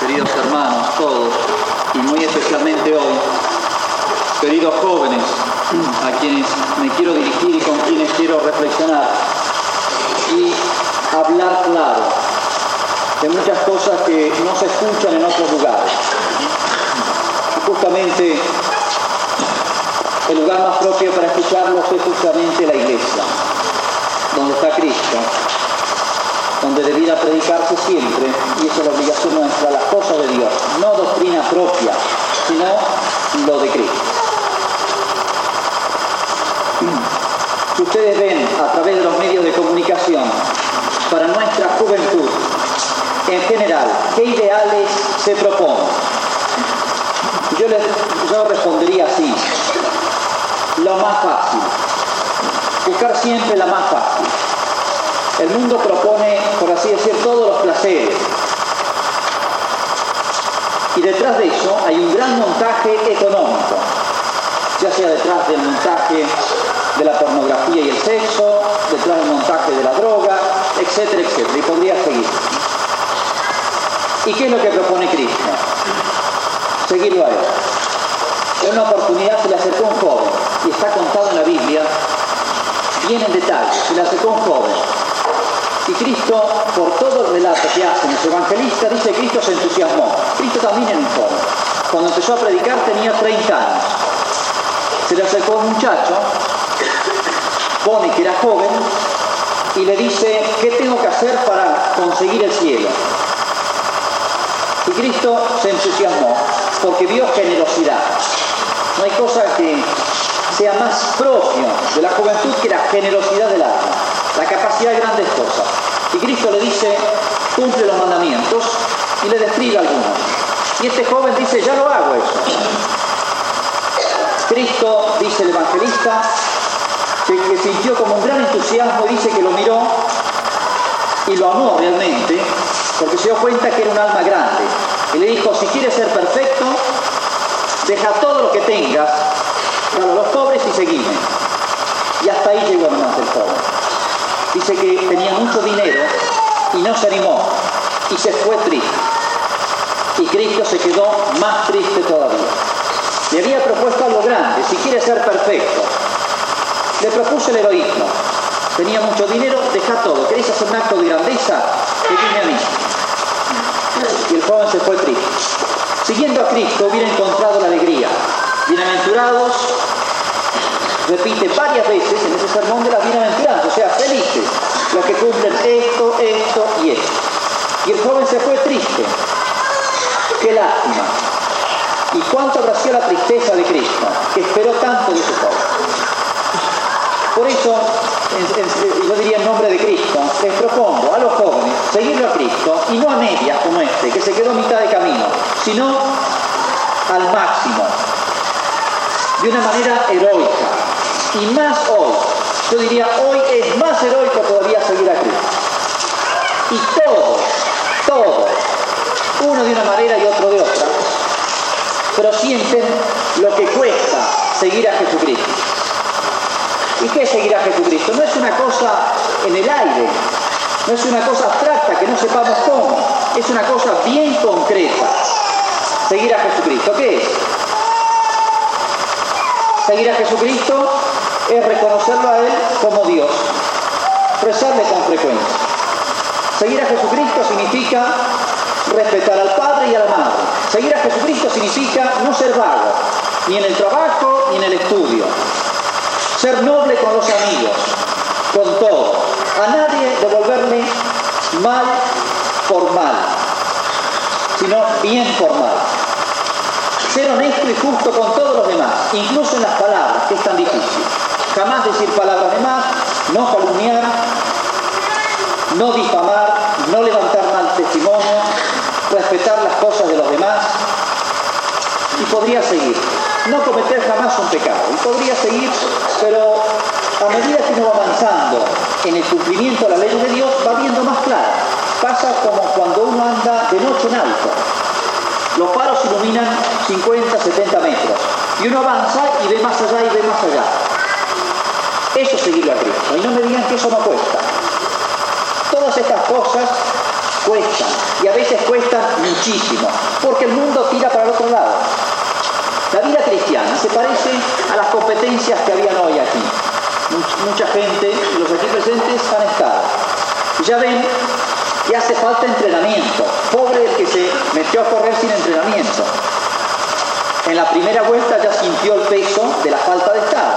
queridos hermanos, todos, y muy especialmente hoy, queridos jóvenes, a quienes me quiero dirigir y con quienes quiero reflexionar y hablar claro de muchas cosas que no se escuchan en otros lugares. Justamente el lugar más propio para escucharlos es justamente la iglesia, donde está Cristo, donde debiera predicarse siempre, y esa es la obligación nuestra, las cosas de Dios, no doctrina propia, sino lo de Cristo. Si ustedes ven a través de los medios de comunicación, para nuestra juventud, en general, ¿qué ideales se proponen? Yo, les, yo respondería así, lo más fácil, buscar siempre la más fácil. El mundo propone, por así decir, todos los placeres. Y detrás de eso hay un gran montaje económico, ya sea detrás del montaje de la pornografía y el sexo, detrás del montaje de la droga, etcétera, etcétera. Y podría seguir. ¿Y qué es lo que propone Cristo? Seguirlo a él. En una oportunidad se le acercó un joven, y está contado en la Biblia, bien en detalle, se le acercó un joven y Cristo, por todo el relato que hacen los evangelistas, dice que Cristo se entusiasmó. Cristo también joven. Cuando empezó a predicar tenía 30 años. Se le acercó un muchacho, pone que era joven, y le dice, ¿qué tengo que hacer para conseguir el cielo? Y Cristo se entusiasmó porque vio generosidad. No hay cosa que sea más propio de la juventud que la generosidad del alma, la capacidad de grandes cosas. Y Cristo le dice, cumple los mandamientos y le describe algunos. Y este joven dice, ya lo hago eso. Cristo, dice el evangelista, que, sintió como un gran entusiasmo y dice que lo miró y lo amó realmente, porque se dio cuenta que era un alma grande. Y le dijo, si quieres ser perfecto, deja todo lo que tengas, para los pobres y seguime. Y hasta ahí llegó nomás el joven dice que tenía mucho dinero y no se animó y se fue triste. Y Cristo se quedó más triste todavía. Le había propuesto algo grande, si quiere ser perfecto. Le propuso el heroísmo. Tenía mucho dinero, deja todo. ¿Queréis hacer un acto de grandeza? Seguidme a mí. Y el joven se fue triste. Siguiendo a Cristo hubiera encontrado la alegría. Bienaventurados repite varias veces en ese sermón de las bienaventuranzas, Y el joven se fue triste. Qué lástima. ¿Y cuánto habrá la tristeza de Cristo, que esperó tanto de ese joven? Por eso, yo diría en nombre de Cristo, les propongo a los jóvenes seguirlo a Cristo y no a medias como este, que se quedó a mitad de camino, sino al máximo, de una manera heroica, y más hoy. Yo diría, hoy es más heroico todavía seguir a Cristo. Y todos, todos, uno de una manera y otro de otra, pero sienten lo que cuesta seguir a Jesucristo. ¿Y qué es seguir a Jesucristo? No es una cosa en el aire, no es una cosa abstracta que no sepamos cómo, es una cosa bien concreta. Seguir a Jesucristo, ¿qué es? Seguir a Jesucristo es reconocerlo a Él como Dios, rezarle con frecuencia. Seguir a Jesucristo significa respetar al Padre y a la Madre. Seguir a Jesucristo significa no ser vago, ni en el trabajo ni en el estudio. Ser noble con los amigos, con todo. A nadie devolverle mal por mal, sino bien por mal. Ser honesto y justo con todos los demás, incluso en las palabras, que es tan difícil. Jamás decir palabras de más, no difamar, no levantar mal testimonio, respetar las cosas de los demás. Y podría seguir. No cometer jamás un pecado. Y podría seguir, pero a medida que uno va avanzando en el cumplimiento de la ley de Dios, va viendo más claro. Pasa como cuando uno anda de noche en alto. Los faros iluminan 50, 70 metros. Y uno avanza y ve más allá y ve más allá. Eso es seguirlo a Cristo. Y no me digan que eso no cuesta. Todas estas cosas cuestan. Y a veces cuestan muchísimo, porque el mundo tira para el otro lado. La vida cristiana se parece a las competencias que habían hoy aquí. Mucha gente, los aquí presentes, han estado. ya ven que hace falta entrenamiento. Pobre el que se metió a correr sin entrenamiento. En la primera vuelta ya sintió el peso de la falta de estado.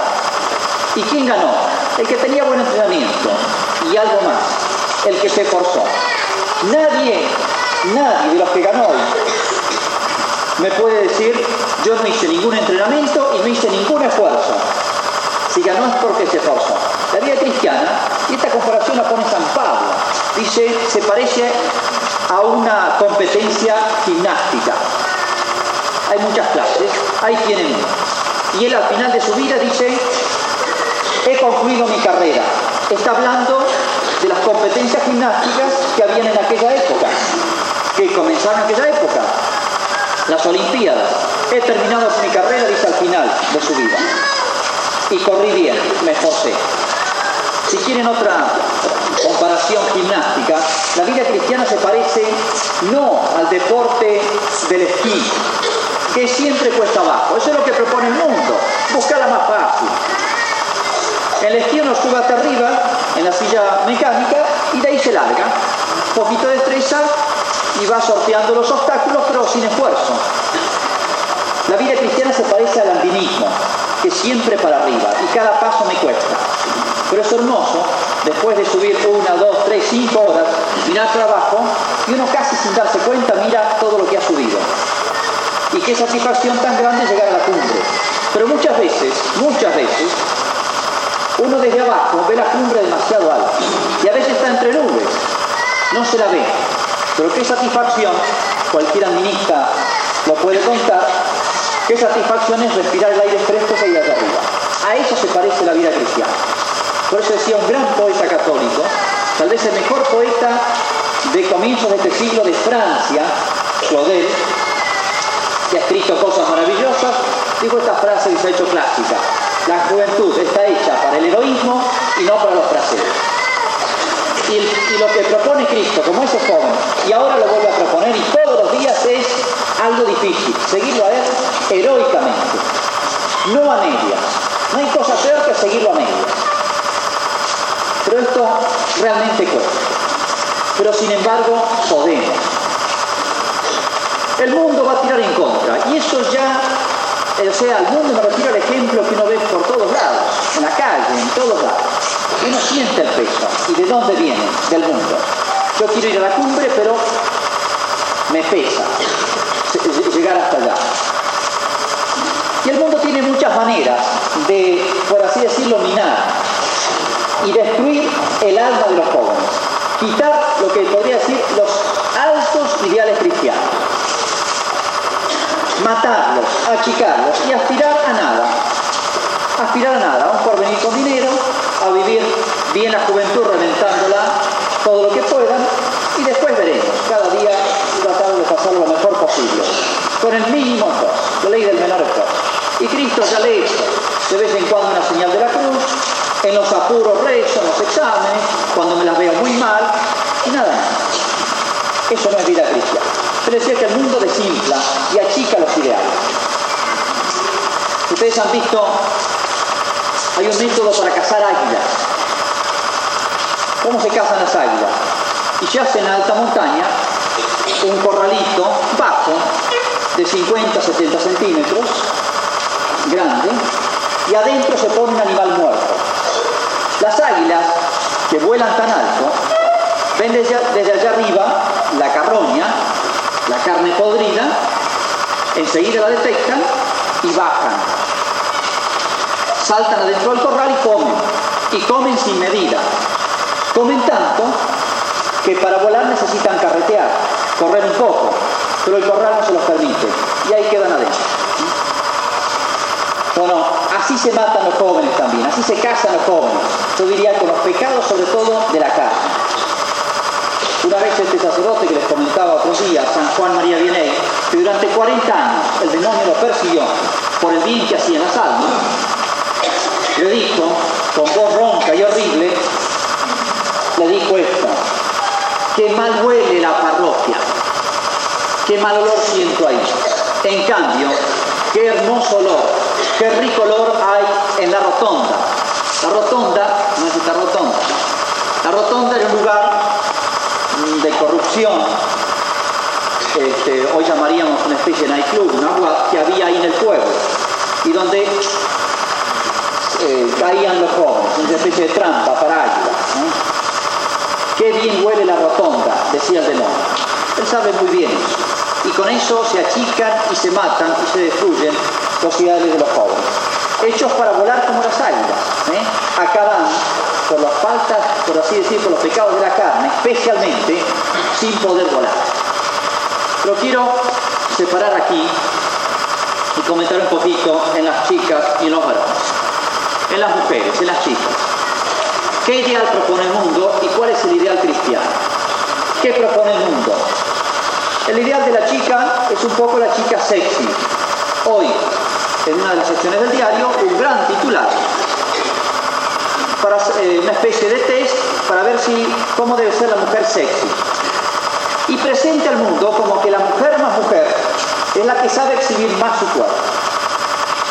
¿Y quién ganó? El que tenía buen entrenamiento y algo más, el que se esforzó. Nadie, nadie de los que ganó hoy me puede decir, yo no hice ningún entrenamiento y no hice ningún esfuerzo. Si ganó es porque se esforzó. La vida cristiana, y esta comparación la pone San Pablo, dice, se parece a una competencia gimnástica. Hay muchas clases, ahí tienen uno. Y él al final de su vida dice, he concluido mi carrera. Está hablando de las competencias gimnásticas que habían en aquella época, que comenzaron en aquella época las Olimpiadas. He terminado mi carrera, dice al final de su vida. Y corrí bien, me esforcé. Si quieren otra comparación gimnástica, la vida cristiana se parece no al deporte del esquí, que siempre cuesta abajo. Eso es lo que propone el mundo, buscarla más fácil. El esquí uno sube hasta arriba en la silla mecánica y de ahí se larga. Un poquito de destreza y va sorteando los obstáculos, pero sin esfuerzo. La vida cristiana se parece al andinismo, que siempre para arriba, y cada paso me cuesta. Pero es hermoso, después de subir una, dos, tres, cinco horas, mirar trabajo, y uno casi sin darse cuenta mira todo lo que ha subido. Y qué satisfacción tan grande llegar a la cumbre. Pero muchas veces, muchas veces, uno desde abajo ve la cumbre demasiado alta, y a veces está entre nubes, no se la ve, pero qué satisfacción, cualquier administra lo puede contar, qué satisfacción es respirar el aire fresco ahí allá arriba. A eso se parece la vida cristiana. Por eso decía un gran poeta católico, tal vez el mejor poeta de comienzos de este siglo de Francia, Claudel, que ha escrito cosas maravillosas, dijo esta frase y se ha hecho clásica. La juventud está hecha para el heroísmo y no para los placeres. Y, lo que propone Cristo, como ese joven, y ahora lo vuelve a proponer, y todos los días es algo difícil, seguirlo a Él heroicamente, no a medias. No hay cosa peor que seguirlo a medias. Pero esto realmente cuesta. Pero sin embargo, podemos. El mundo va a tirar en contra, y eso ya o sea, el mundo me refiero al ejemplo que uno ve por todos lados, en la calle, en todos lados. Uno siente el peso. ¿Y de dónde viene? Del mundo. Yo quiero ir a la cumbre, pero me pesa llegar hasta allá. Y el mundo tiene muchas maneras de, por así decirlo, minar y destruir el alma de los jóvenes. Quitar lo que podría decir los altos ideales cristianos. Matarlos, achicarlos y aspirar a nada. Aspirar a nada, a un porvenir con dinero, a vivir bien la juventud reventándola todo lo que puedan y después veremos, cada día tratar de pasarlo lo mejor posible, con el mínimo esfuerzo, la ley del menor esfuerzo. Y Cristo ya le hizo de vez en cuando una señal de la cruz, en los apuros rezo, en los exámenes, cuando me las veo muy mal, y nada más. Eso no es vida cristiana. Pero decía que el mundo desinfla y achica los ideales. Ustedes han visto hay un método para cazar águilas. ¿Cómo se cazan las águilas? Y se hace en alta montaña un corralito bajo de 50 70 centímetros, grande, y adentro se pone un animal muerto. Las águilas que vuelan tan alto ven desde allá arriba la carroña, la carne podrida, enseguida la detectan y bajan saltan adentro del corral y comen. Y comen sin medida. Comen tanto que para volar necesitan carretear, correr un poco, pero el corral no se los permite. Y ahí quedan adentro. Bueno, así se matan los jóvenes también, así se casan los jóvenes. Yo diría con los pecados sobre todo de la carne. Una vez este sacerdote que les comentaba otro día, San Juan María Vieney, que durante 40 años el demonio lo persiguió por el bien que hacía en las almas, le dijo, con voz ronca y horrible, le dijo esto, que mal huele la parroquia. qué mal olor siento ahí. En cambio, qué hermoso olor, qué rico olor hay en la rotonda. La rotonda no es esta rotonda. La rotonda era un lugar de corrupción, este, hoy llamaríamos una especie de nightclub, un agua que había ahí en el pueblo, y donde eh, caían los jóvenes, una especie de trampa para águila. Qué bien huele la rotonda, decía el demonio. Él sabe muy bien Y con eso se achican y se matan y se destruyen los ideales de los jóvenes. Hechos para volar como las águilas. ¿eh? Acaban por las faltas, por así decir, por los pecados de la carne, especialmente sin poder volar. Lo quiero separar aquí y comentar un poquito en las chicas y en los varones. En las mujeres, en las chicas. ¿Qué ideal propone el mundo y cuál es el ideal cristiano? ¿Qué propone el mundo? El ideal de la chica es un poco la chica sexy. Hoy, en una de las secciones del diario, un gran titular para eh, una especie de test para ver si cómo debe ser la mujer sexy. Presente al mundo como que la mujer más mujer es la que sabe exhibir más su cuerpo.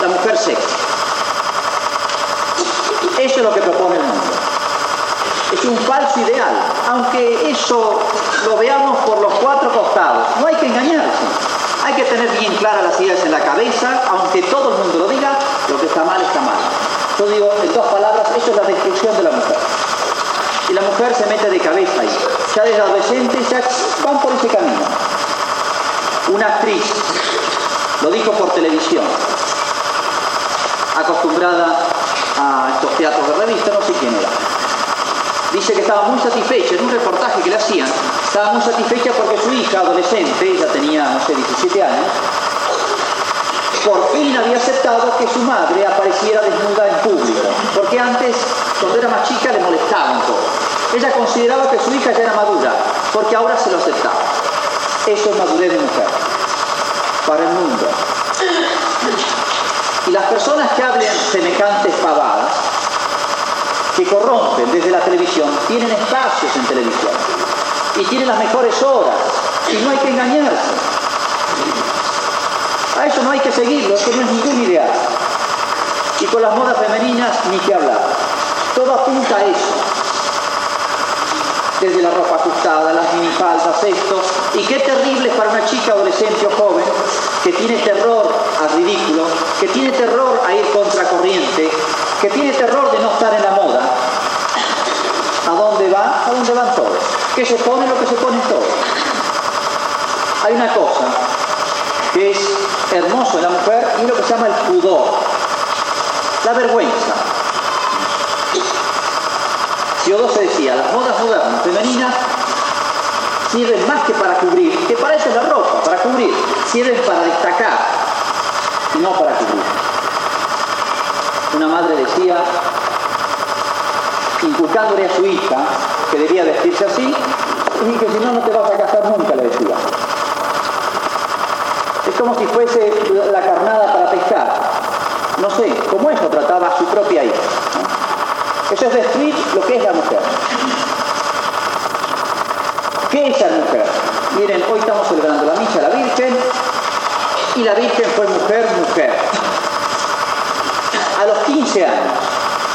La mujer sexy. Eso es lo que propone el mundo. Es un falso ideal, aunque eso lo veamos por los cuatro costados. No hay que engañarse. Hay que tener bien claras las ideas en la cabeza, aunque todo el mundo lo diga, lo que está mal está mal. Yo digo en dos palabras, eso es la destrucción de la mujer. Y la se mete de cabeza ahí. Ya desde adolescente ya van por ese camino. Una actriz, lo dijo por televisión, acostumbrada a estos teatros de revista, no sé quién era. Dice que estaba muy satisfecha en un reportaje que le hacían, estaba muy satisfecha porque su hija adolescente, ella tenía, no sé, 17 años, por fin había aceptado que su madre apareciera desnuda en público, porque antes, cuando era más chica, le molestaba un poco. Ella consideraba que su hija ya era madura, porque ahora se lo aceptaba. Eso es madurez de mujer, para el mundo. Y las personas que hablen semejantes pavadas, que corrompen desde la televisión, tienen espacios en televisión y tienen las mejores horas y no hay que engañarse. A eso no hay que seguirlo, eso no es ningún ideal. Y con las modas femeninas ni que hablar. Todo apunta a eso. Desde la ropa ajustada, las minifaldas, esto. Y qué terrible para una chica adolescente o joven que tiene terror al ridículo, que tiene terror a ir contracorriente, que tiene terror de no estar en la moda. ¿A dónde va? ¿A dónde van todos? ¿Qué se pone lo que se pone todo? Hay una cosa que es hermoso en la mujer y lo que se llama el pudor, la vergüenza. Las modas modernas femeninas sirven más que para cubrir, que para eso es la ropa, para cubrir, sirven para destacar no para cubrir. Una madre decía, inculcándole a su hija que debía vestirse así, y que si no, no te vas a casar nunca, le decía. Es como si fuese la carnada para pescar. No sé, como eso trataba a su propia hija. Eso es destruir lo que es la mujer. ¿Qué es la mujer? Miren, hoy estamos celebrando la misa de la Virgen y la Virgen fue mujer, mujer. A los 15 años,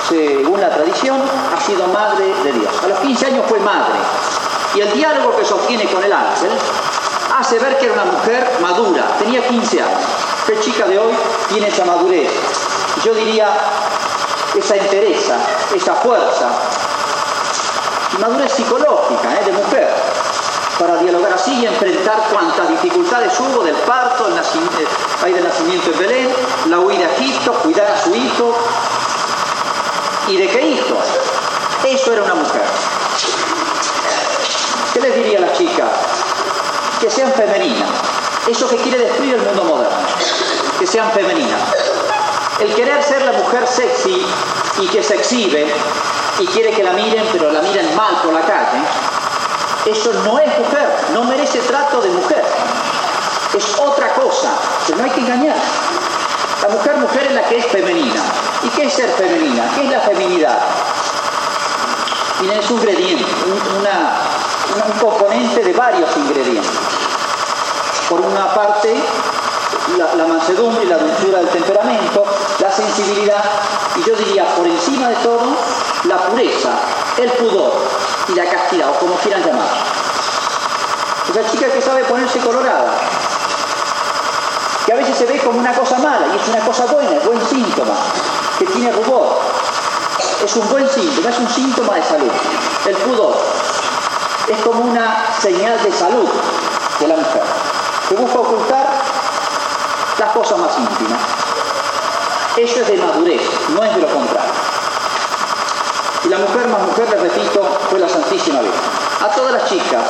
según la tradición, ha sido madre de Dios. A los 15 años fue madre. Y el diálogo que sostiene con el ángel hace ver que era una mujer madura, tenía 15 años. ¿Qué chica de hoy tiene esa madurez? Yo diría esa entereza, esa fuerza, madurez psicológica ¿eh? de mujer, para dialogar así y enfrentar cuantas dificultades hubo del parto, el nacimiento, hay del nacimiento en Belén, la huida a Egipto, cuidar a su hijo. ¿Y de qué hijo? Eso era una mujer. ¿Qué les diría a la chica? que sean femeninas. Eso que quiere destruir el mundo moderno. Que sean femeninas. El querer ser la mujer sexy y que se exhibe y quiere que la miren, pero la miren mal por la calle, eso no es mujer, no merece trato de mujer. Es otra cosa, pero no hay que engañar. La mujer mujer es la que es femenina. ¿Y qué es ser femenina? ¿Qué es la feminidad? Miren, es un ingrediente, un componente de varios ingredientes. Por una parte, la, mansedumbre y la dulzura del temperamento, la sensibilidad y yo diría por encima de todo la pureza, el pudor y la castidad, o como quieran llamar. Esa chica que sabe ponerse colorada, que a veces se ve como una cosa mala y es una cosa buena, es buen síntoma, que tiene rubor, es un buen síntoma, es un síntoma de salud. El pudor es como una señal de salud de la mujer, que busca ocultar las cosas más íntimas. Eso es de madurez, no es de lo contrario. Y la mujer más mujer, les repito, fue la Santísima Virgen. A todas las chicas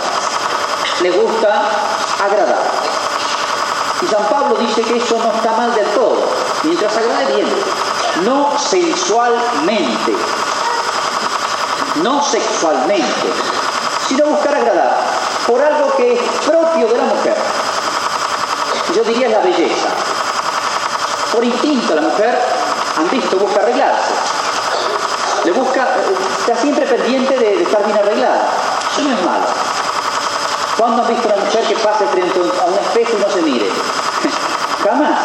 les gusta agradar. Y San Pablo dice que eso no está mal del todo, mientras agrade bien. No sensualmente, no sexualmente, sino buscar agradar por algo que es propio de la mujer yo diría la belleza. Por instinto la mujer, han visto, busca arreglarse. Le busca, está siempre pendiente de, estar bien arreglada. Eso no es malo. ¿Cuándo han visto una mujer que pase frente a un espejo y no se mire? Jamás.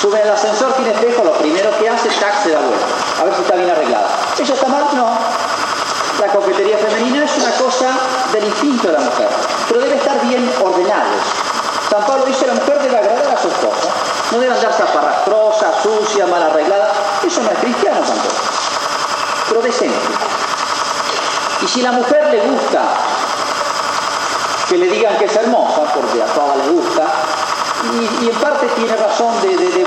Sube el ascensor, tiene espejo, lo primero que hace, tac, se da vuelta. A ver si está bien arreglada. ¿Eso está mal? No. La coquetería femenina es una cosa del instinto de la mujer, pero debe estar bien ordenado. San Pablo dice la mujer debe agradar a su esposa. No debe andar zaparrastrosa, sucia, mal arreglada. Eso no es cristiano tampoco. Pero decente. Y si la mujer le gusta que le digan que es hermosa, porque a todas le gusta, y, en parte tiene razón de, de,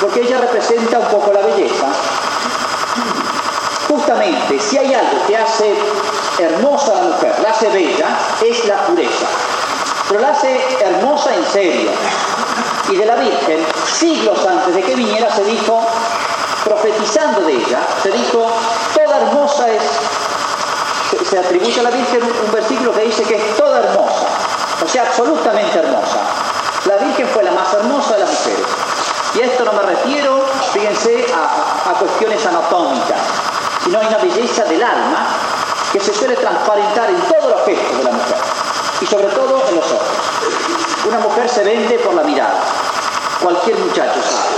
porque ella representa un poco la belleza, justamente si hay algo que hace hermosa a la mujer, la hace bella, es la pureza pero la hace hermosa en serio. Y de la Virgen, siglos antes de que viniera, se dijo, profetizando de ella, se dijo, toda hermosa es, se, atribuye a la Virgen un, versículo que dice que es toda hermosa, o sea, absolutamente hermosa. La Virgen fue la más hermosa de las mujeres. Y a esto no me refiero, fíjense, a, cuestiones anatómicas, sino a una belleza del alma que se suele transparentar en todo el aspecto de la mujer y sobre todo en los ojos. Una mujer se vende por la mirada, cualquier muchacho sabe.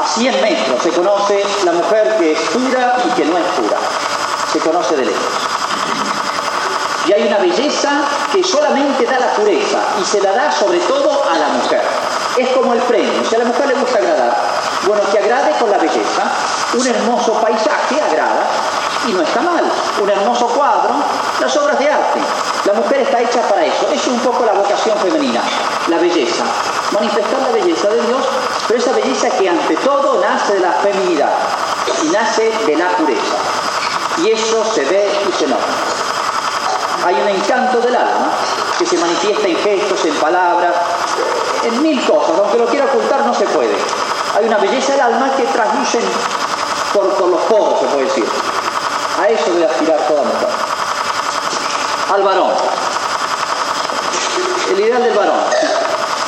A 100 metros se conoce la mujer que es pura y que no es pura, se conoce de lejos. Y hay una belleza que solamente da la pureza y se la da sobre todo a la mujer. Es como el premio, si a la mujer le gusta agradar, bueno, que agrade con la belleza, un hermoso paisaje agrada, y no está mal. Un hermoso cuadro, las obras de arte. La mujer está hecha para eso. Es un poco la vocación femenina, la belleza. Manifestar la belleza de Dios, pero esa belleza que ante todo nace de la feminidad y nace de la pureza. Y eso se ve y se nota. Hay un encanto del alma que se manifiesta en gestos, en palabras, en mil cosas. Aunque lo quiera ocultar no se puede. Hay una belleza del alma que traslucen por, por los poros, se puede decir. A eso debe aspirar toda mujer. Al varón. El ideal del varón.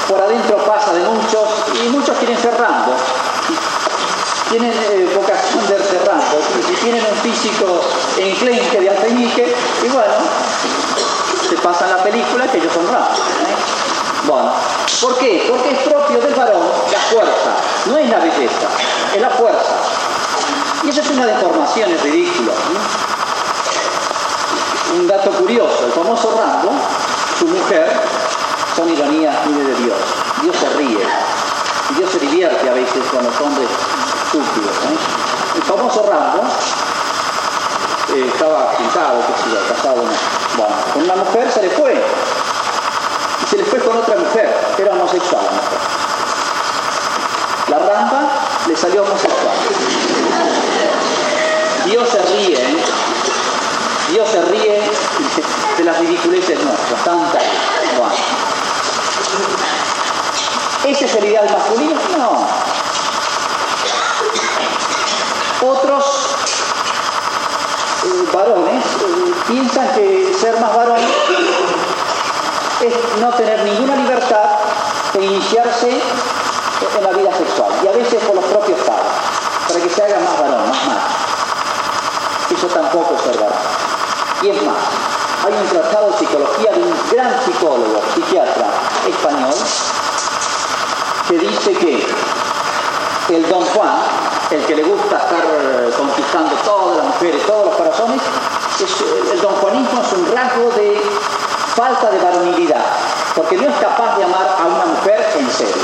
Por adentro pasa de muchos y muchos quieren ser Rambo. Tienen eh, vocación de ser. Y si tienen un físico enclenque de alfeñique, y bueno, se pasan la película que ellos son Rambo. ¿eh? Bueno, ¿por qué? Porque es propio del varón la fuerza, no es la belleza, es la fuerza. Y eso es una deformación, es ridículo. Un dato curioso, el famoso Rambo, su mujer, son ironías mire de Dios. Dios se ríe. Dios se divierte a veces con los hombres estúpidos. El famoso Rambo eh, estaba pintado, qué sé yo, casado. Bueno, con una mujer se le fue. Y se le fue con otra mujer, era homosexual la mujer. La rampa le salió homosexual. Dios se ríe, ¿eh? Dios se ríe de las ridiculeces nuestras, tantas. ¿Ese es el ideal masculino? No. Otros eh, varones eh, piensan que ser más varón es no tener ninguna libertad de iniciarse en la vida sexual, y a veces por los propios padres, para que se haga más varón, más macho eso tampoco es verdad. Y es más, hay un tratado de psicología de un gran psicólogo, psiquiatra español, que dice que el don Juan, el que le gusta estar conquistando todas las mujeres, todos los corazones, el don Juanismo es un rasgo de falta de varonilidad, porque no es capaz de amar a una mujer en serio.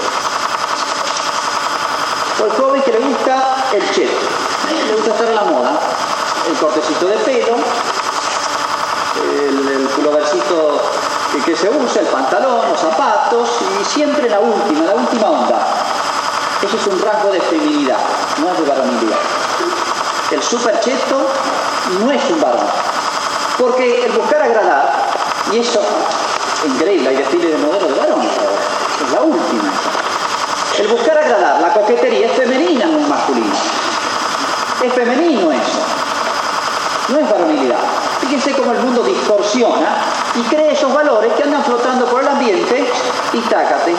O el joven que le gusta el cheto, le gusta en la moda, el cortecito de pelo, el, el pulovercito que, se usa, el pantalón, los zapatos, y siempre la última, la última onda. Eso es un rasgo de feminidad, no es de varonilidad. El super cheto no es un varón, porque el buscar agradar, y eso increíble, hay desfiles de modelo de varones es la última. El buscar agradar, la coquetería es femenina, no es masculina. Es femenino eso. No es varonilidad. Fíjense cómo el mundo distorsiona y crea esos valores que andan flotando por el ambiente y tácate.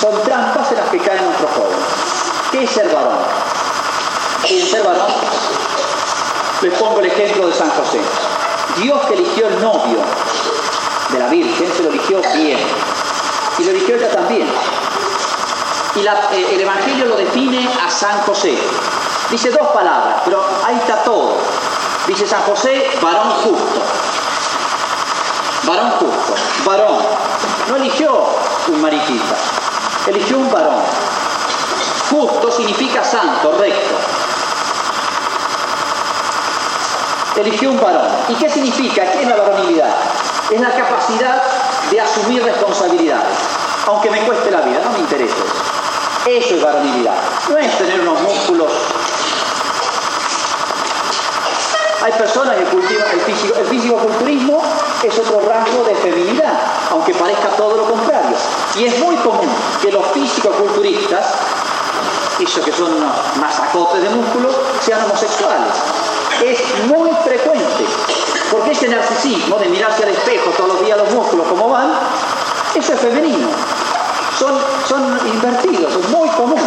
Son trampas en las que caen nuestros jóvenes. ¿Qué es ser varón? ¿Qué ser varón? Les pongo el ejemplo de San José. Dios que eligió el novio de la Virgen, se lo eligió bien. Y lo eligió ella también. Y eh, el Evangelio lo define a San José. Dice dos palabras, pero ahí está todo. Dice San José, varón justo. Varón justo. Varón. No eligió un mariquita, eligió un varón. Justo significa santo, recto. Eligió un varón. ¿Y qué significa? ¿Qué es la varonilidad? Es la capacidad de asumir responsabilidades. Aunque me cueste la vida, no me interesa eso es varonilidad. No es tener unos músculos. Hay personas que cultivan el físico. El físico-culturismo es otro rasgo de feminidad, aunque parezca todo lo contrario. Y es muy común que los físico-culturistas, esos que son unos masacotes de músculos, sean homosexuales. Es muy frecuente, porque ese narcisismo de mirarse al espejo todos los días los músculos como van, eso es femenino son, son invertidos, es muy común.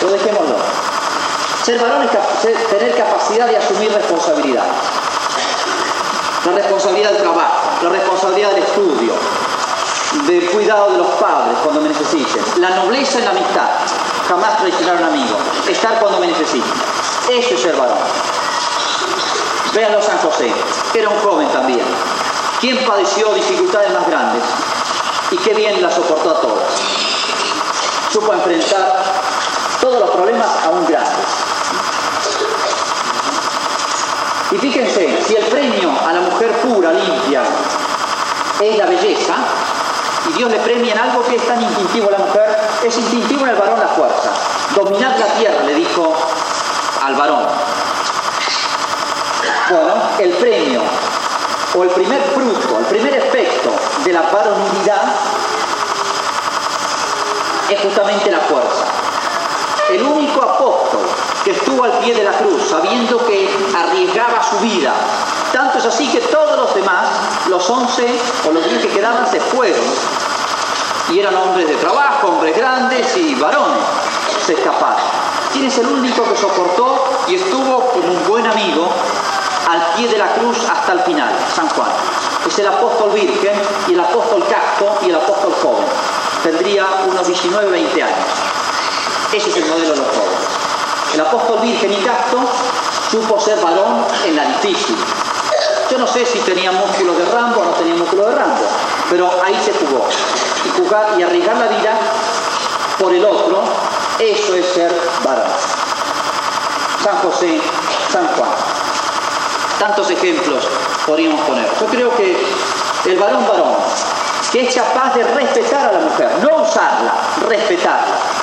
Pero dejémoslo. Ser varón es tener capacidad de asumir responsabilidad. La responsabilidad del trabajo, la responsabilidad del estudio, del cuidado de los padres cuando me necesiten, la nobleza en la amistad, jamás traicionar a un amigo, estar cuando me necesiten. Eso es ser varón. Véanlo San José, era un joven también. ¿Quién padeció dificultades más grandes? y qué bien la soportó a todas. Supo enfrentar todos los problemas aún grandes. Y fíjense, si el premio a la mujer pura, limpia, es la belleza, y Dios le premia en algo que es tan instintivo a la mujer, es instintivo en el varón la fuerza. Dominad la tierra, le dijo al varón. Bueno, el premio o el primer fruto, el primer efecto de la varonilidad es justamente la fuerza. El único que estuvo al pie de la cruz sabiendo que arriesgaba su vida, tanto es así que todos los demás, los once o los diez que quedaban, se fueron. Y eran hombres de trabajo, hombres grandes y varones, se escaparon. ¿Quién es el único que soportó y estuvo como un buen amigo al pie de la cruz hasta el final, San Juan. Es el apóstol virgen y el apóstol casto y el apóstol joven. Tendría unos 19, 20 años. Ese es el modelo de los jóvenes. El apóstol virgen y casto supo ser varón en la difícil. Yo no sé si tenía músculos de Rambo o no tenía músculos de Rambo, pero ahí se jugó. Y jugar y arriesgar la vida por el otro, eso es ser varón. San José, San Juan. Tantos ejemplos podríamos poner. Yo creo que el varón varón, que es capaz de respetar a la mujer, no usarla, respetarla.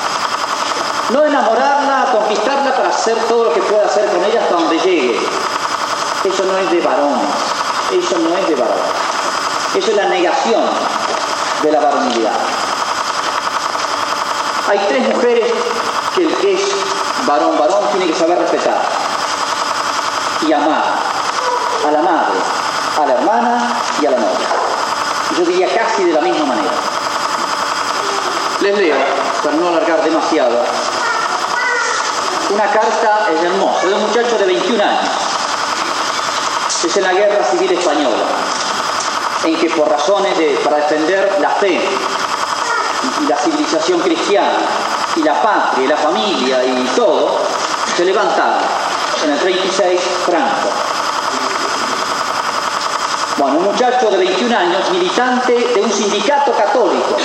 No enamorarla, conquistarla para hacer todo lo que pueda hacer con ella hasta donde llegue. Eso no es de varón. Eso no es de varón. Eso es la negación de la varonilidad. Hay tres mujeres que el que es varón varón tiene que saber respetar y amar a la madre, a la hermana y a la novia. Yo diría casi de la misma manera. Les leo, para no alargar demasiado, una carta es hermosa, de un muchacho de 21 años. Es en la guerra civil española. en que por razones de, para defender la fe y la civilización cristiana y la patria y la familia y todo, se levantaron en el 36 Franco. Bueno, un muchacho de 21 años, militante de un sindicato católico.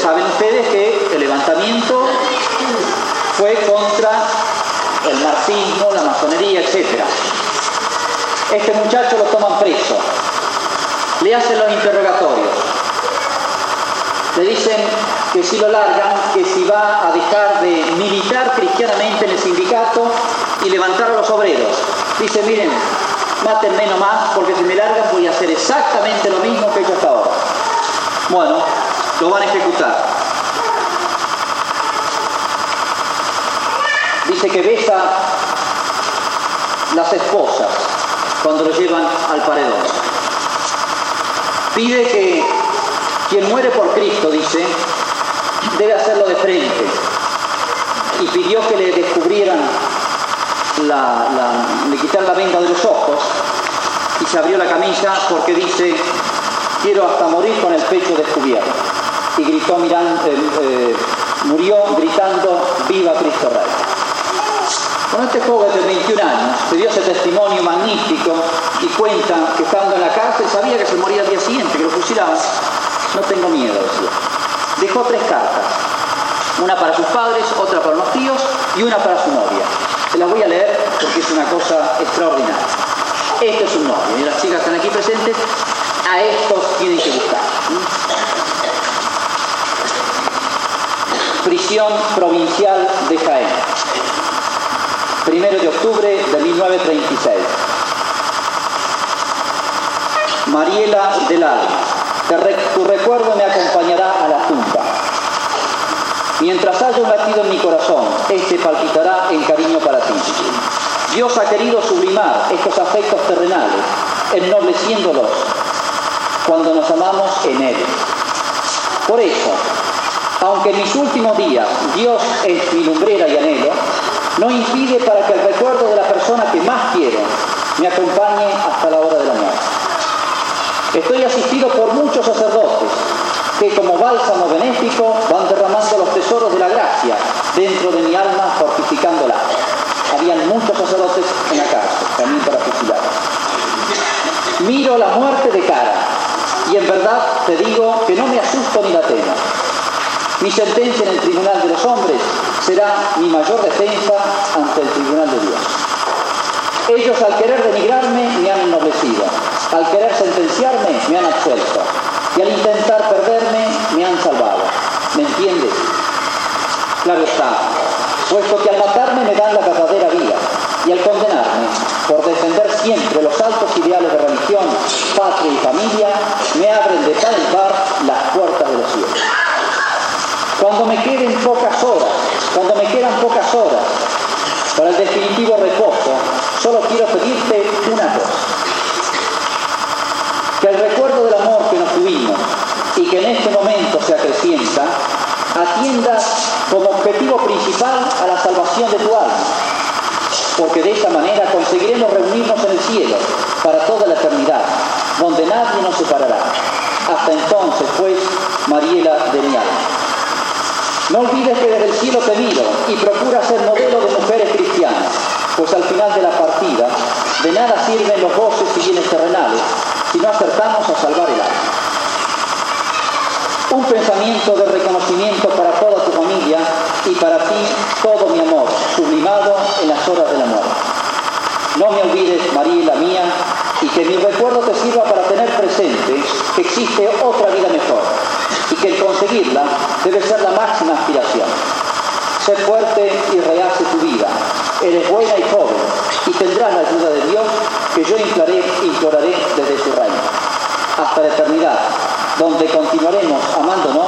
Saben ustedes que el levantamiento fue contra el marxismo, la masonería, etc. Este muchacho lo toman preso, le hacen los interrogatorios, le dicen que si lo largan, que si va a dejar de militar cristianamente en el sindicato y levantar a los obreros. Dice, miren, mátenme nomás porque si me largan voy a hacer exactamente lo mismo que he hecho hasta ahora. Bueno, lo van a ejecutar. Dice que besa las esposas cuando lo llevan al paredón. Pide que quien muere por Cristo, dice, debe hacerlo de frente. Y pidió que le descubrieran, la, le quitaran la venda de los ojos y se abrió la camisa porque dice, quiero hasta morir con el pecho descubierto. Y gritó, mirando, eh, eh, murió gritando, viva Cristo Rey. Con este joven de 21 años se dio ese testimonio magnífico y cuenta que estando en la cárcel sabía que se moría al día siguiente, que lo fusilaban. No tengo miedo, decía. Dejó tres cartas. Una para sus padres, otra para los tíos y una para su novia. Se las voy a leer porque es una cosa extraordinaria. Esto es un novio y las chicas están aquí presentes. A estos tienen que buscar. Prisión provincial de Jaén primero de octubre de 1936. Mariela del tu recuerdo me acompañará a la tumba. Mientras haya un latido en mi corazón, este palpitará en cariño para ti. Dios ha querido sublimar estos afectos terrenales, ennobleciéndolos cuando nos amamos en Él. Por eso, aunque en mis últimos días Dios es mi lumbrera y anhelo, no impide para que el recuerdo de la persona que más quiero me acompañe hasta la hora de la muerte. Estoy asistido por muchos sacerdotes que como bálsamo benéfico van derramando los tesoros de la gracia dentro de mi alma, fortificándola. Habían muchos sacerdotes en la cárcel, también para fusilar. Miro la muerte de cara y en verdad te digo que no me asusto ni la temo. Mi sentencia en el tribunal de los hombres será mi mayor defensa ante el tribunal de Dios. Ellos al querer denigrarme me han ennoblecido, al querer sentenciarme me han absuelto y al intentar perderme me han salvado. ¿Me entiendes? Claro está, puesto que al matarme me dan la verdadera vida y al condenarme por defender siempre los altos ideales de religión, patria y familia, me abren de tal par las puertas de los cielos. Cuando me queden pocas horas cuando me quedan pocas horas para el definitivo reposo, solo quiero pedirte una cosa. Que el recuerdo del amor que nos tuvimos y que en este momento se acrecienta, atienda como objetivo principal a la salvación de tu alma, porque de esa manera conseguiremos reunirnos en el cielo para toda la eternidad, donde nadie nos separará. Hasta entonces, pues, Mariela de mi alma. No olvides que desde el cielo te miro y procura ser modelo de mujeres cristianas, pues al final de la partida de nada sirven los goces y bienes terrenales si no acertamos a salvar el alma. Un pensamiento de reconocimiento para toda tu familia y para ti todo mi amor, sublimado en las horas de la muerte. No me olvides, María la mía, que mi recuerdo te sirva para tener presente que existe otra vida mejor y que el conseguirla debe ser la máxima aspiración. Sé fuerte y rehace tu vida. Eres buena y joven y tendrás la ayuda de Dios que yo imploraré, imploraré desde su reino. Hasta la eternidad, donde continuaremos amándonos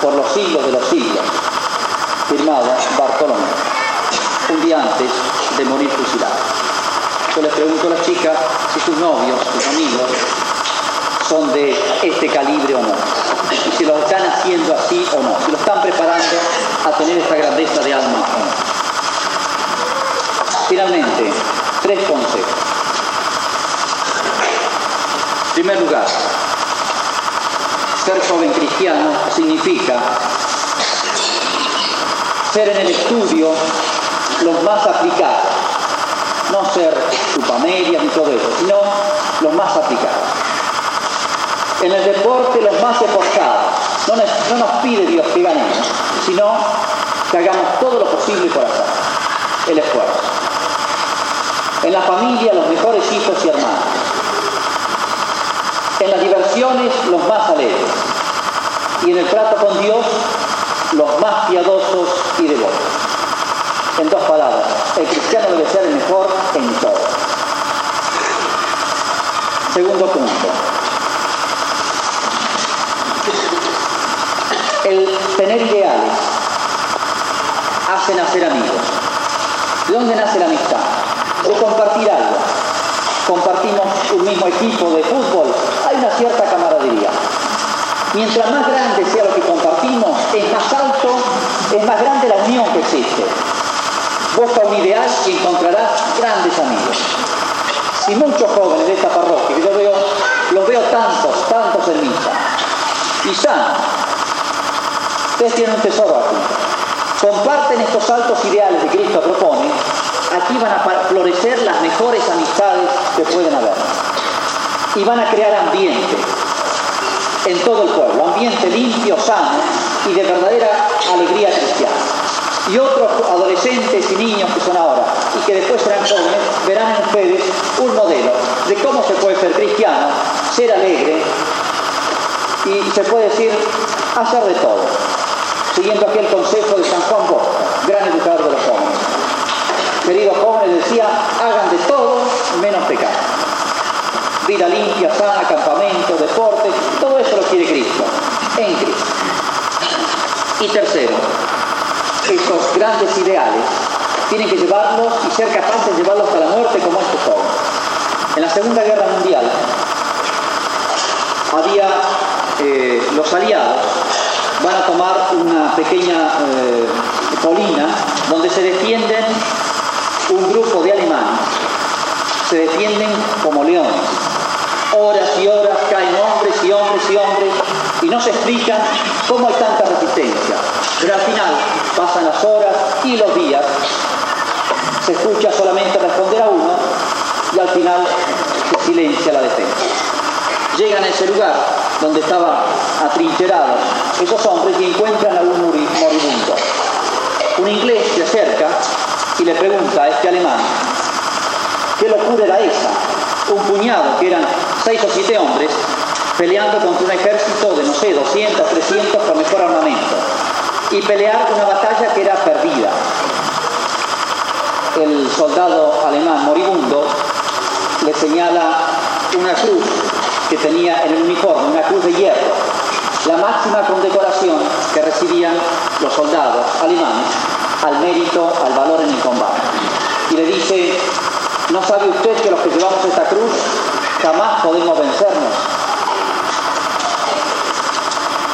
por los siglos de los siglos. Firmado Bartolomé, un día antes de morir fusilado. Yo les pregunto a las chicas si sus novios, sus amigos, son de este calibre o no y si lo están haciendo así o no, si lo están preparando a tener esta grandeza de alma o no. Finalmente, tres consejos. En primer lugar, ser joven cristiano significa ser en el estudio los más aplicados, no ser chupamedias ni todo eso, sino los más aplicados. En el deporte los más esforzados. No nos, pide Dios que ganemos, sino que hagamos todo lo posible por hacer el esfuerzo. En la familia los mejores hijos y hermanos. En las diversiones los más alegres. Y en el trato con Dios los más piadosos y devotos. En dos palabras, el cristiano debe ser el mejor en todo. Segundo punto. El tener ideales hace nacer amigos. ¿De dónde nace la amistad? De compartir algo. Compartimos un mismo equipo de fútbol, hay una cierta camaradería. Mientras más grande sea lo que compartimos, es más alto, es más grande la unión que existe. Un ideal y encontrarás grandes amigos. Y muchos jóvenes de esta parroquia, yo veo, los veo tantos, tantos en misa, y. Ustedes tienen un tesoro aquí. Comparten estos altos ideales que Cristo propone, aquí van a florecer las mejores amistades que pueden haber. Y van a crear ambiente, en todo el pueblo, ambiente limpio, sano y de verdadera alegría cristiana. Y otros adolescentes y niños que son ahora y que después serán jóvenes, verán en ustedes un modelo de cómo se puede ser cristiano, ser alegre y se puede decir hacer de todo, siguiendo aquel consejo de San Juan Bosco, gran educador de los jóvenes. Queridos jóvenes, decía, hagan de todo menos pecar vida limpia, sana, campamento, deporte, todo eso lo quiere Cristo, en Cristo. Y tercero, esos grandes ideales tienen que llevarlos y ser capaces de llevarlos a la muerte como estos jóvenes. En la Segunda Guerra Mundial había eh, los aliados van a tomar una pequeña eh, colina donde se defienden un grupo de alemanes, se defienden como leones horas y horas caen hombres y hombres y hombres y no se explican cómo hay tanta resistencia. Pero al final pasan las horas y los días, se escucha solamente responder a uno y al final se silencia la defensa. Llegan a ese lugar donde estaban atrincherados esos hombres y encuentran a un moribundo. Un inglés se acerca y le pregunta a este alemán, ¿qué locura era esa? Un puñado, que eran seis o siete hombres peleando contra un ejército de, no sé, 200, 300 con mejor armamento y pelear una batalla que era perdida. El soldado alemán moribundo le señala una cruz que tenía en el uniforme, una cruz de hierro, la máxima condecoración que recibían los soldados alemanes al mérito, al valor en el combate. Y le dice, ¿no sabe usted que los que llevamos esta cruz jamás podemos vencernos.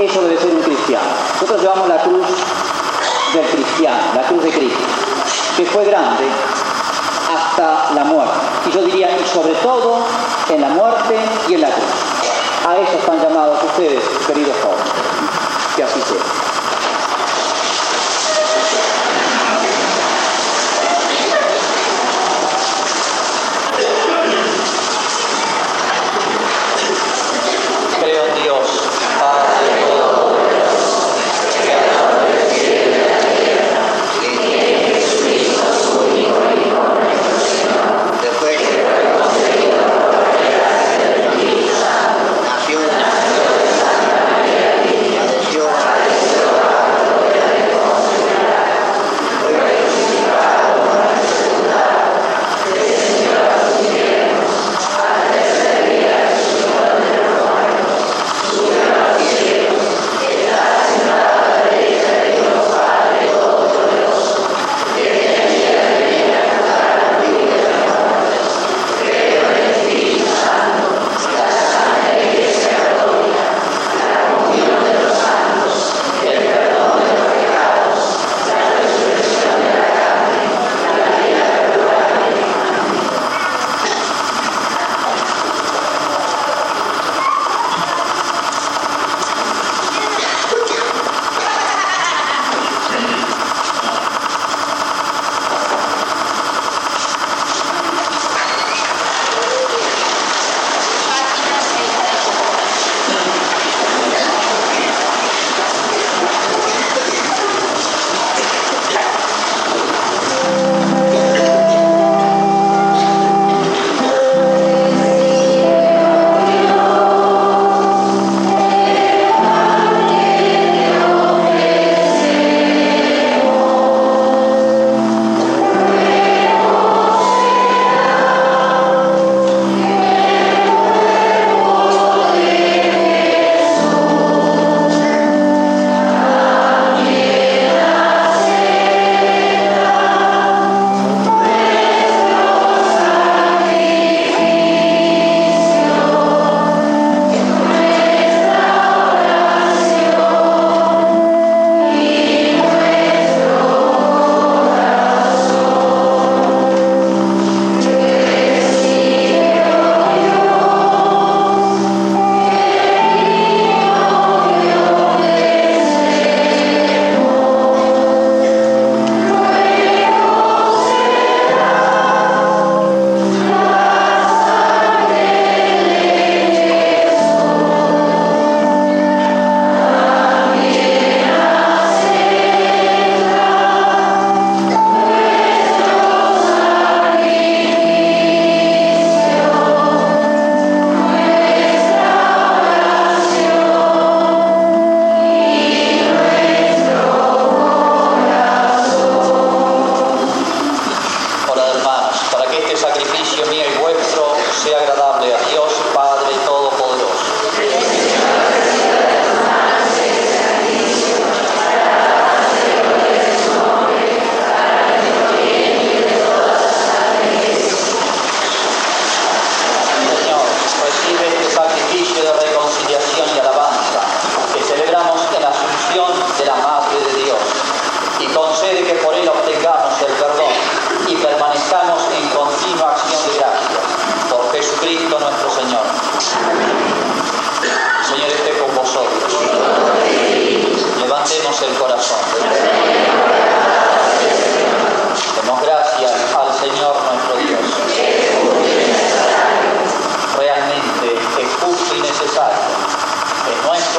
Eso debe ser un cristiano. Nosotros llevamos la cruz del cristiano, la cruz de Cristo, que fue grande hasta la muerte. Y yo diría, y sobre todo en la muerte y en la cruz. A eso están llamados ustedes, queridos jóvenes. Que así sea.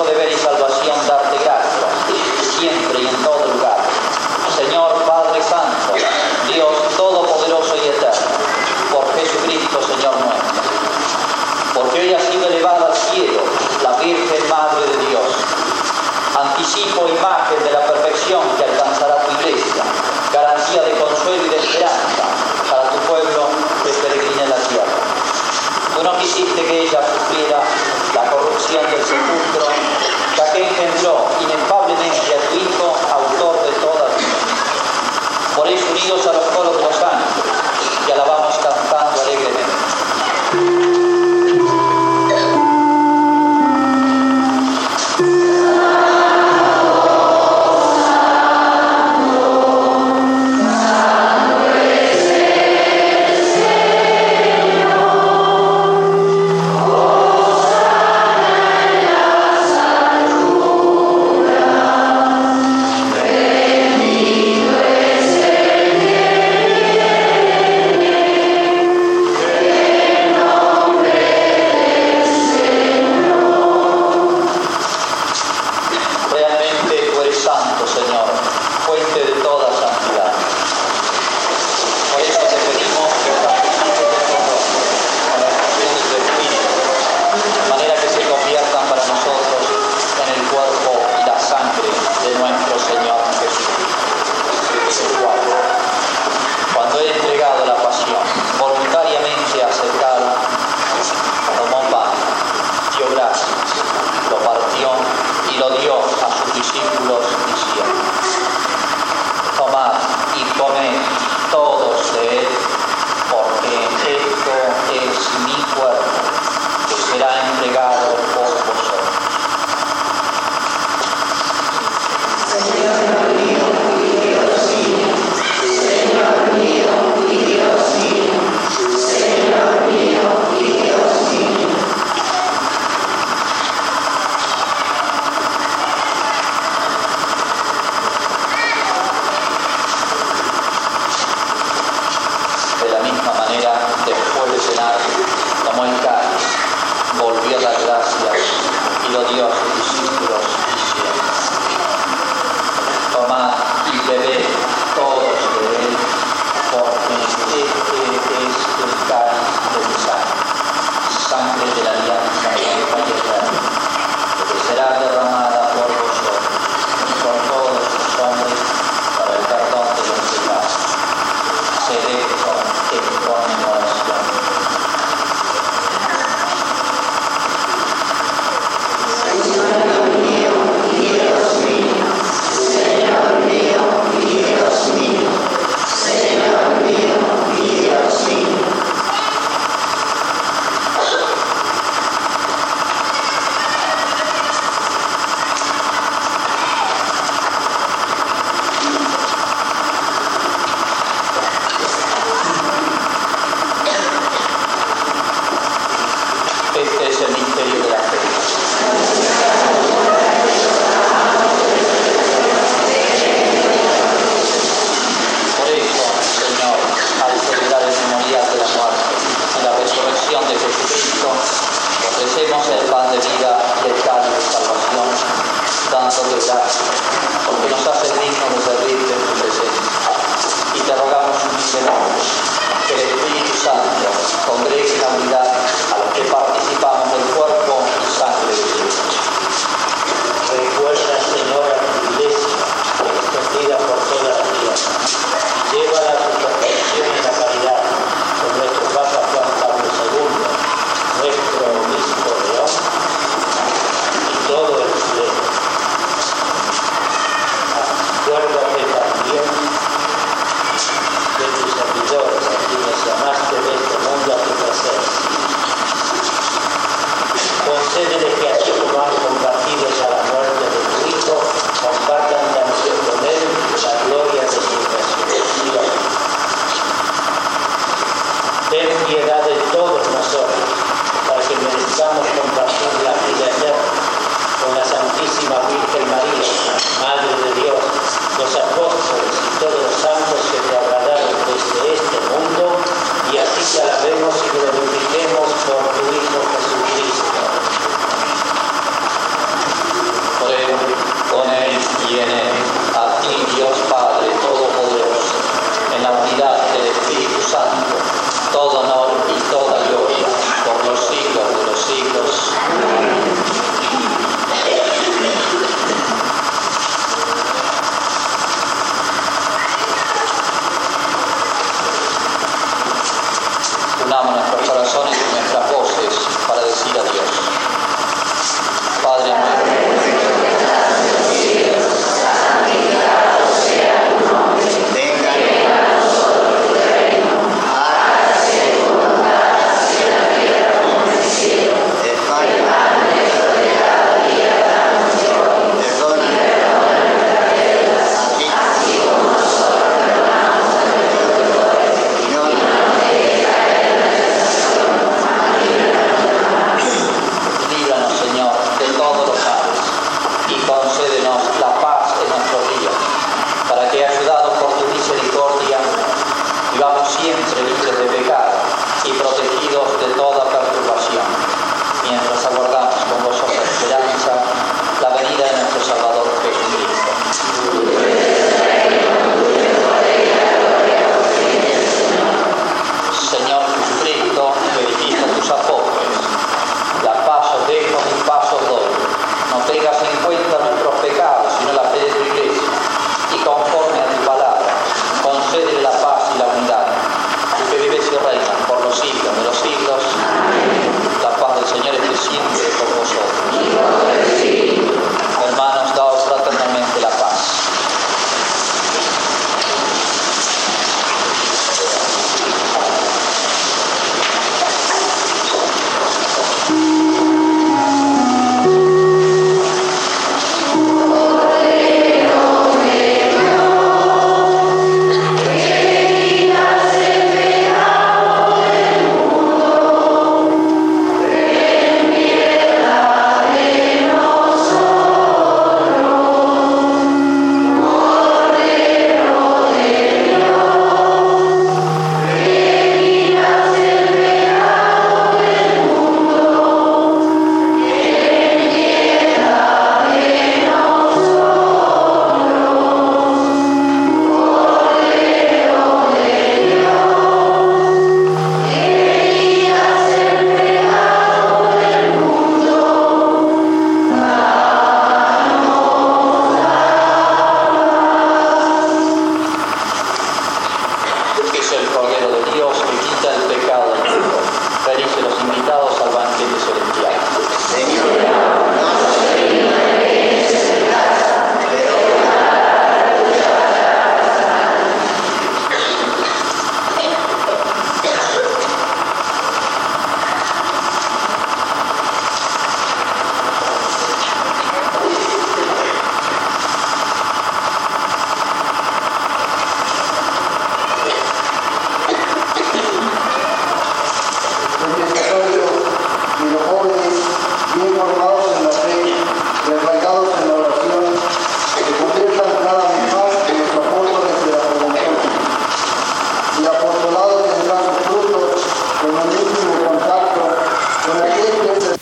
Es nuestro deber y en conmemoración.